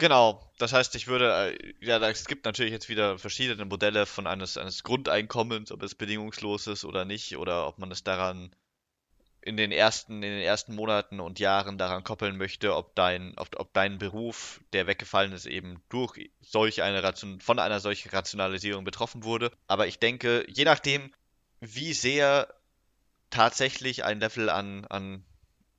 Genau, das heißt, ich würde, äh, ja, es gibt natürlich jetzt wieder verschiedene Modelle von eines, eines Grundeinkommens, ob es bedingungslos ist oder nicht, oder ob man es daran in den ersten, in den ersten Monaten und Jahren daran koppeln möchte, ob dein, ob, ob dein Beruf, der weggefallen ist, eben durch solch eine Ration, von einer solchen Rationalisierung betroffen wurde. Aber ich denke, je nachdem, wie sehr tatsächlich ein Level an, an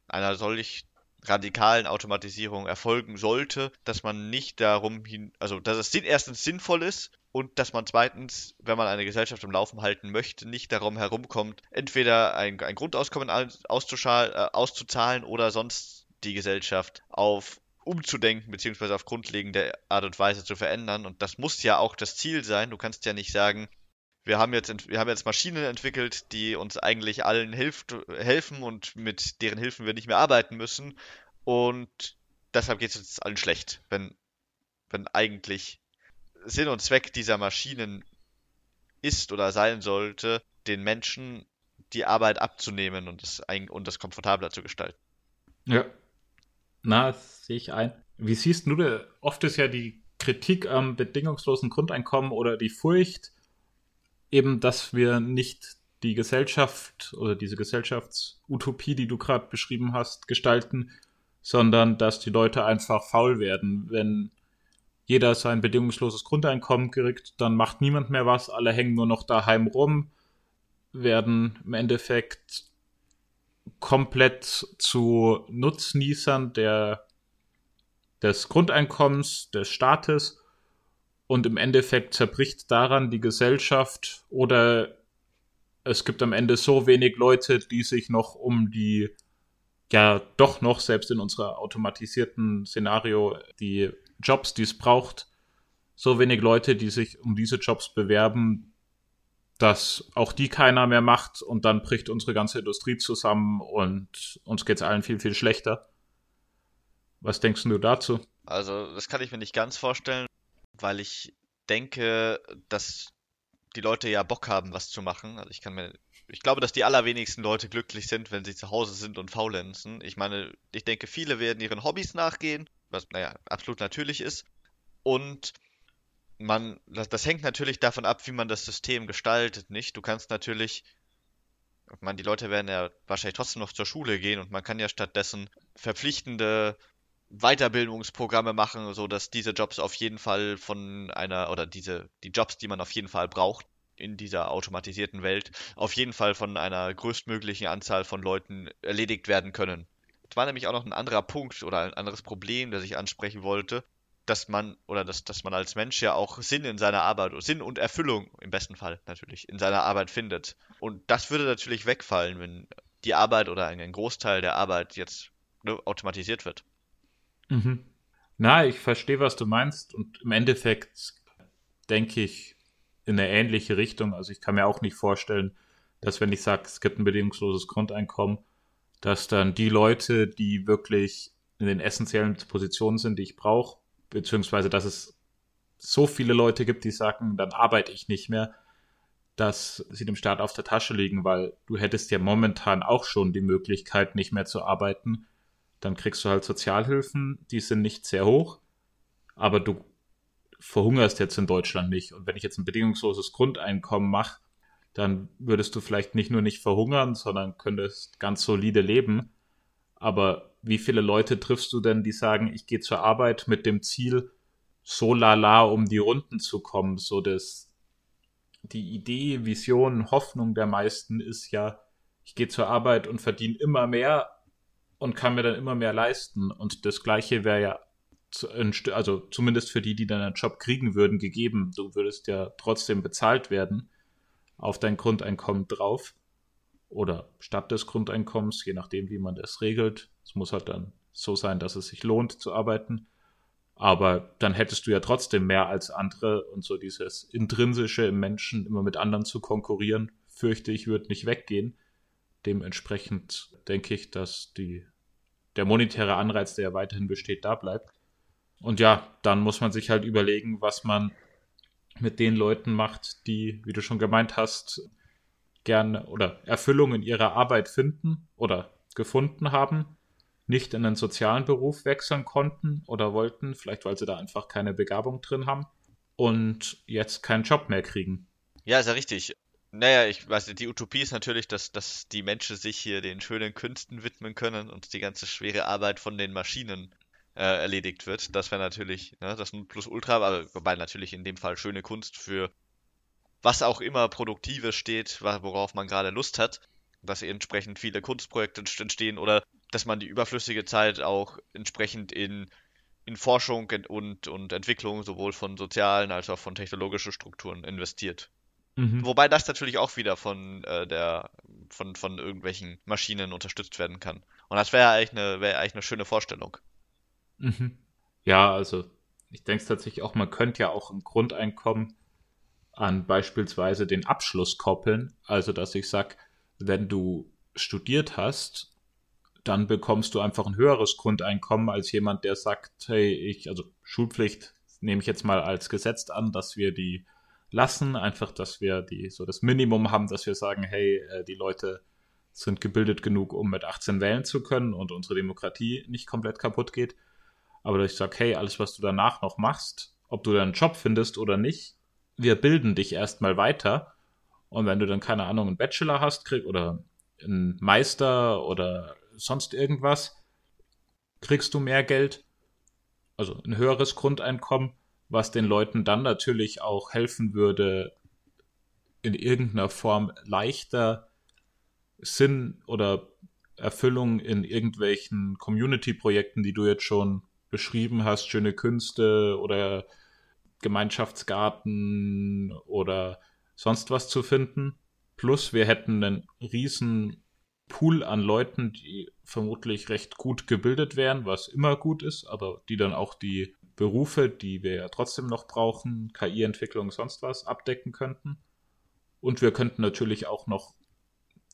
einer solch radikalen Automatisierung erfolgen sollte, dass man nicht darum hin, also dass es erstens sinnvoll ist und dass man zweitens, wenn man eine Gesellschaft im Laufen halten möchte, nicht darum herumkommt, entweder ein, ein Grundauskommen äh, auszuzahlen oder sonst die Gesellschaft auf umzudenken, beziehungsweise auf grundlegende Art und Weise zu verändern. Und das muss ja auch das Ziel sein. Du kannst ja nicht sagen, wir haben jetzt, wir haben jetzt Maschinen entwickelt, die uns eigentlich allen hilft, helfen und mit deren Hilfen wir nicht mehr arbeiten müssen. Und deshalb geht es uns allen schlecht, wenn, wenn eigentlich Sinn und Zweck dieser Maschinen ist oder sein sollte, den Menschen die Arbeit abzunehmen und das, und das komfortabler zu gestalten. Ja. Na, das sehe ich ein. Wie siehst du, oft ist ja die Kritik am bedingungslosen Grundeinkommen oder die Furcht, eben, dass wir nicht die Gesellschaft oder diese Gesellschaftsutopie, die du gerade beschrieben hast, gestalten, sondern dass die Leute einfach faul werden. Wenn jeder sein bedingungsloses Grundeinkommen kriegt, dann macht niemand mehr was, alle hängen nur noch daheim rum, werden im Endeffekt komplett zu Nutznießern der, des Grundeinkommens des Staates und im Endeffekt zerbricht daran die Gesellschaft oder es gibt am Ende so wenig Leute, die sich noch um die, ja, doch noch, selbst in unserer automatisierten Szenario, die Jobs, die es braucht, so wenig Leute, die sich um diese Jobs bewerben, dass auch die keiner mehr macht und dann bricht unsere ganze Industrie zusammen und uns geht es allen viel, viel schlechter. Was denkst du dazu? Also, das kann ich mir nicht ganz vorstellen weil ich denke, dass die Leute ja Bock haben, was zu machen. Also ich kann mir, ich glaube, dass die allerwenigsten Leute glücklich sind, wenn sie zu Hause sind und faulenzen. Ich meine, ich denke, viele werden ihren Hobbys nachgehen, was, naja, absolut natürlich ist. Und man, das, das hängt natürlich davon ab, wie man das System gestaltet, nicht? Du kannst natürlich, ich meine, die Leute werden ja wahrscheinlich trotzdem noch zur Schule gehen und man kann ja stattdessen verpflichtende Weiterbildungsprogramme machen, so dass diese Jobs auf jeden Fall von einer oder diese die Jobs, die man auf jeden Fall braucht in dieser automatisierten Welt, auf jeden Fall von einer größtmöglichen Anzahl von Leuten erledigt werden können. Es war nämlich auch noch ein anderer Punkt oder ein anderes Problem, das ich ansprechen wollte, dass man oder dass, dass man als Mensch ja auch Sinn in seiner Arbeit, Sinn und Erfüllung im besten Fall natürlich in seiner Arbeit findet. Und das würde natürlich wegfallen, wenn die Arbeit oder ein Großteil der Arbeit jetzt ne, automatisiert wird. Mhm. Na, ich verstehe, was du meinst und im Endeffekt denke ich in eine ähnliche Richtung. Also ich kann mir auch nicht vorstellen, dass wenn ich sage, es gibt ein bedingungsloses Grundeinkommen, dass dann die Leute, die wirklich in den essentiellen Positionen sind, die ich brauche, beziehungsweise dass es so viele Leute gibt, die sagen, dann arbeite ich nicht mehr, dass sie dem Staat auf der Tasche liegen, weil du hättest ja momentan auch schon die Möglichkeit, nicht mehr zu arbeiten. Dann kriegst du halt Sozialhilfen, die sind nicht sehr hoch, aber du verhungerst jetzt in Deutschland nicht. Und wenn ich jetzt ein bedingungsloses Grundeinkommen mache, dann würdest du vielleicht nicht nur nicht verhungern, sondern könntest ganz solide leben. Aber wie viele Leute triffst du denn, die sagen, ich gehe zur Arbeit mit dem Ziel, so lala um die Runden zu kommen, so dass die Idee, Vision, Hoffnung der meisten ist ja, ich gehe zur Arbeit und verdiene immer mehr und kann mir dann immer mehr leisten. Und das Gleiche wäre ja, also zumindest für die, die dann einen Job kriegen würden, gegeben. Du würdest ja trotzdem bezahlt werden auf dein Grundeinkommen drauf oder statt des Grundeinkommens, je nachdem, wie man das regelt. Es muss halt dann so sein, dass es sich lohnt zu arbeiten. Aber dann hättest du ja trotzdem mehr als andere und so dieses intrinsische im Menschen, immer mit anderen zu konkurrieren, fürchte ich, wird nicht weggehen. Dementsprechend denke ich, dass die, der monetäre Anreiz, der ja weiterhin besteht, da bleibt. Und ja, dann muss man sich halt überlegen, was man mit den Leuten macht, die, wie du schon gemeint hast, gerne oder Erfüllung in ihrer Arbeit finden oder gefunden haben, nicht in einen sozialen Beruf wechseln konnten oder wollten, vielleicht weil sie da einfach keine Begabung drin haben und jetzt keinen Job mehr kriegen. Ja, ist ja richtig. Naja, ich weiß nicht, die Utopie ist natürlich, dass, dass die Menschen sich hier den schönen Künsten widmen können und die ganze schwere Arbeit von den Maschinen äh, erledigt wird. Das wäre natürlich ne, das Plus-Ultra, aber wobei natürlich in dem Fall schöne Kunst für was auch immer Produktives steht, worauf man gerade Lust hat, dass entsprechend viele Kunstprojekte entstehen oder dass man die überflüssige Zeit auch entsprechend in, in Forschung und, und Entwicklung sowohl von sozialen als auch von technologischen Strukturen investiert. Mhm. Wobei das natürlich auch wieder von äh, der von, von irgendwelchen Maschinen unterstützt werden kann. Und das wäre eigentlich eine, wäre eigentlich eine schöne Vorstellung. Mhm. Ja, also ich denke tatsächlich auch, man könnte ja auch ein Grundeinkommen an beispielsweise den Abschluss koppeln. Also, dass ich sage, wenn du studiert hast, dann bekommst du einfach ein höheres Grundeinkommen als jemand, der sagt, hey, ich, also Schulpflicht nehme ich jetzt mal als gesetzt an, dass wir die lassen, einfach, dass wir die, so das Minimum haben, dass wir sagen, hey, äh, die Leute sind gebildet genug, um mit 18 wählen zu können und unsere Demokratie nicht komplett kaputt geht. Aber dass ich sage, hey, alles, was du danach noch machst, ob du deinen Job findest oder nicht, wir bilden dich erstmal weiter. Und wenn du dann, keine Ahnung, einen Bachelor hast, krieg, oder einen Meister oder sonst irgendwas, kriegst du mehr Geld, also ein höheres Grundeinkommen, was den Leuten dann natürlich auch helfen würde, in irgendeiner Form leichter Sinn oder Erfüllung in irgendwelchen Community-Projekten, die du jetzt schon beschrieben hast, schöne Künste oder Gemeinschaftsgarten oder sonst was zu finden. Plus wir hätten einen riesen Pool an Leuten, die vermutlich recht gut gebildet wären, was immer gut ist, aber die dann auch die Berufe, die wir ja trotzdem noch brauchen, KI-Entwicklung, sonst was, abdecken könnten. Und wir könnten natürlich auch noch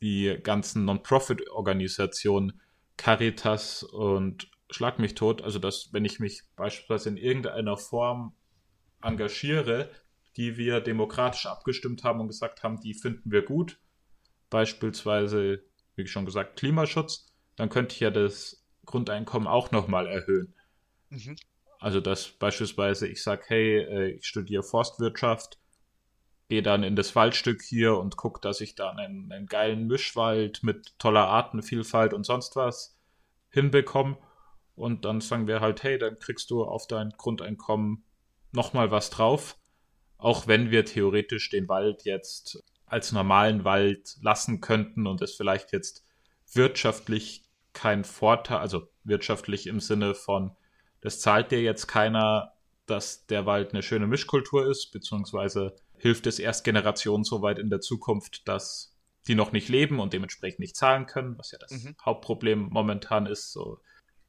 die ganzen Non-Profit-Organisationen Caritas und Schlag mich tot, also dass, wenn ich mich beispielsweise in irgendeiner Form engagiere, die wir demokratisch abgestimmt haben und gesagt haben, die finden wir gut, beispielsweise, wie schon gesagt, Klimaschutz, dann könnte ich ja das Grundeinkommen auch nochmal erhöhen. Mhm. Also, dass beispielsweise ich sage, hey, äh, ich studiere Forstwirtschaft, gehe dann in das Waldstück hier und gucke, dass ich da einen, einen geilen Mischwald mit toller Artenvielfalt und sonst was hinbekomme. Und dann sagen wir halt, hey, dann kriegst du auf dein Grundeinkommen nochmal was drauf. Auch wenn wir theoretisch den Wald jetzt als normalen Wald lassen könnten und es vielleicht jetzt wirtschaftlich kein Vorteil, also wirtschaftlich im Sinne von, das zahlt dir jetzt keiner, dass der Wald eine schöne Mischkultur ist, beziehungsweise hilft es erst Generationen so weit in der Zukunft, dass die noch nicht leben und dementsprechend nicht zahlen können, was ja das mhm. Hauptproblem momentan ist. So,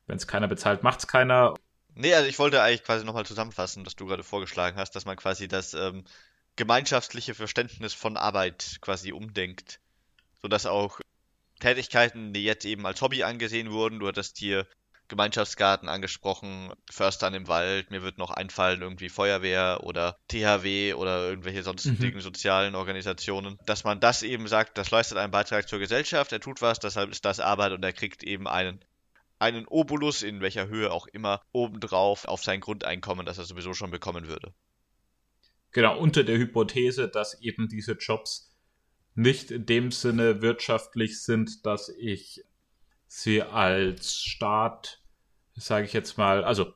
wenn es keiner bezahlt, macht es keiner. Nee, also ich wollte eigentlich quasi nochmal zusammenfassen, was du gerade vorgeschlagen hast, dass man quasi das ähm, gemeinschaftliche Verständnis von Arbeit quasi umdenkt. Sodass auch Tätigkeiten, die jetzt eben als Hobby angesehen wurden, du hattest hier Gemeinschaftsgarten angesprochen, Förstern im Wald, mir wird noch einfallen irgendwie Feuerwehr oder THW oder irgendwelche sonstigen mhm. sozialen Organisationen, dass man das eben sagt, das leistet einen Beitrag zur Gesellschaft, er tut was, deshalb ist das Arbeit und er kriegt eben einen einen Obolus, in welcher Höhe auch immer, obendrauf auf sein Grundeinkommen, das er sowieso schon bekommen würde. Genau, unter der Hypothese, dass eben diese Jobs nicht in dem Sinne wirtschaftlich sind, dass ich sie als Staat, sage ich jetzt mal, also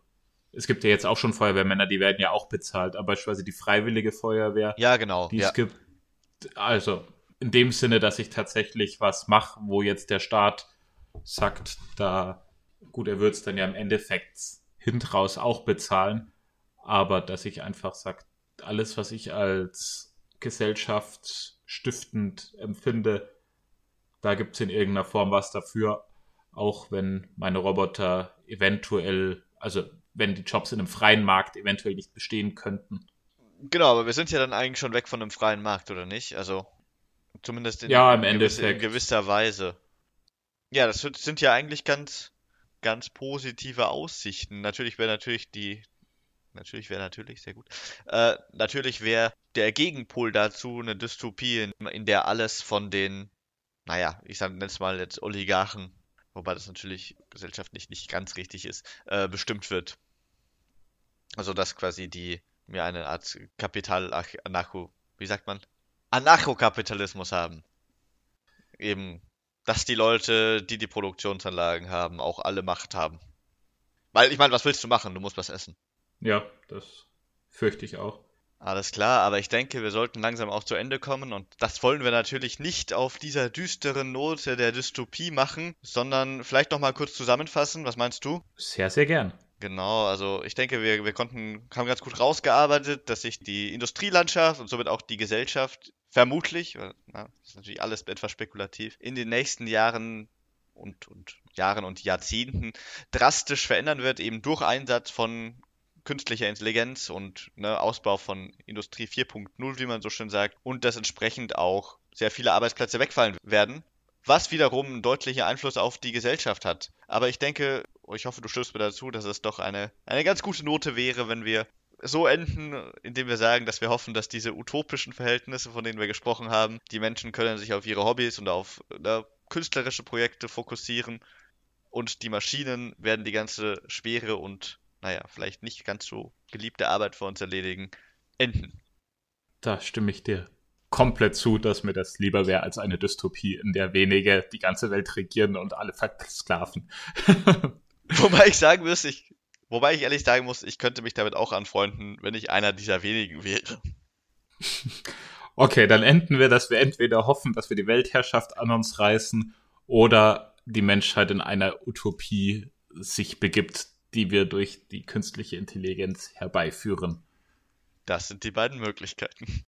es gibt ja jetzt auch schon Feuerwehrmänner, die werden ja auch bezahlt, aber beispielsweise die freiwillige Feuerwehr, ja genau, die ja. es gibt, also in dem Sinne, dass ich tatsächlich was mache, wo jetzt der Staat sagt, da gut, er wird es dann ja im Endeffekt hintraus auch bezahlen, aber dass ich einfach sage, alles, was ich als gesellschaftsstiftend empfinde, da gibt es in irgendeiner Form was dafür, auch wenn meine Roboter eventuell, also wenn die Jobs in einem freien Markt eventuell nicht bestehen könnten. Genau, aber wir sind ja dann eigentlich schon weg von einem freien Markt, oder nicht? Also zumindest in, ja, im gewisser, in gewisser Weise. Ja, das sind ja eigentlich ganz, ganz positive Aussichten. Natürlich wäre natürlich die, natürlich wäre natürlich sehr gut. Äh, natürlich wäre der Gegenpol dazu eine Dystopie, in, in der alles von den, naja, ich nenne es mal jetzt Oligarchen wobei das natürlich gesellschaftlich nicht ganz richtig ist, äh, bestimmt wird. Also dass quasi die mir eine Art Kapital-Anarcho, wie sagt man? Anarchokapitalismus haben. Eben, dass die Leute, die die Produktionsanlagen haben, auch alle Macht haben. Weil, ich meine, was willst du machen? Du musst was essen. Ja, das fürchte ich auch. Alles klar, aber ich denke, wir sollten langsam auch zu Ende kommen und das wollen wir natürlich nicht auf dieser düsteren Note der Dystopie machen, sondern vielleicht nochmal kurz zusammenfassen. Was meinst du? Sehr, sehr gern. Genau, also ich denke, wir, wir konnten, haben ganz gut rausgearbeitet, dass sich die Industrielandschaft und somit auch die Gesellschaft vermutlich, na, das ist natürlich alles etwas spekulativ, in den nächsten Jahren und, und Jahren und Jahrzehnten drastisch verändern wird, eben durch Einsatz von künstlicher Intelligenz und ne, Ausbau von Industrie 4.0, wie man so schön sagt, und dass entsprechend auch sehr viele Arbeitsplätze wegfallen werden, was wiederum einen deutlichen Einfluss auf die Gesellschaft hat. Aber ich denke, ich hoffe, du stimmst mir dazu, dass es doch eine, eine ganz gute Note wäre, wenn wir so enden, indem wir sagen, dass wir hoffen, dass diese utopischen Verhältnisse, von denen wir gesprochen haben, die Menschen können sich auf ihre Hobbys und auf ne, künstlerische Projekte fokussieren und die Maschinen werden die ganze schwere und naja, vielleicht nicht ganz so geliebte Arbeit für uns erledigen, enden. Da stimme ich dir komplett zu, dass mir das lieber wäre als eine Dystopie, in der wenige die ganze Welt regieren und alle versklaven. wobei ich sagen muss, ich, wobei ich ehrlich sagen muss, ich könnte mich damit auch anfreunden, wenn ich einer dieser wenigen wäre. Okay, dann enden wir, dass wir entweder hoffen, dass wir die Weltherrschaft an uns reißen oder die Menschheit in einer Utopie sich begibt, die wir durch die künstliche Intelligenz herbeiführen. Das sind die beiden Möglichkeiten.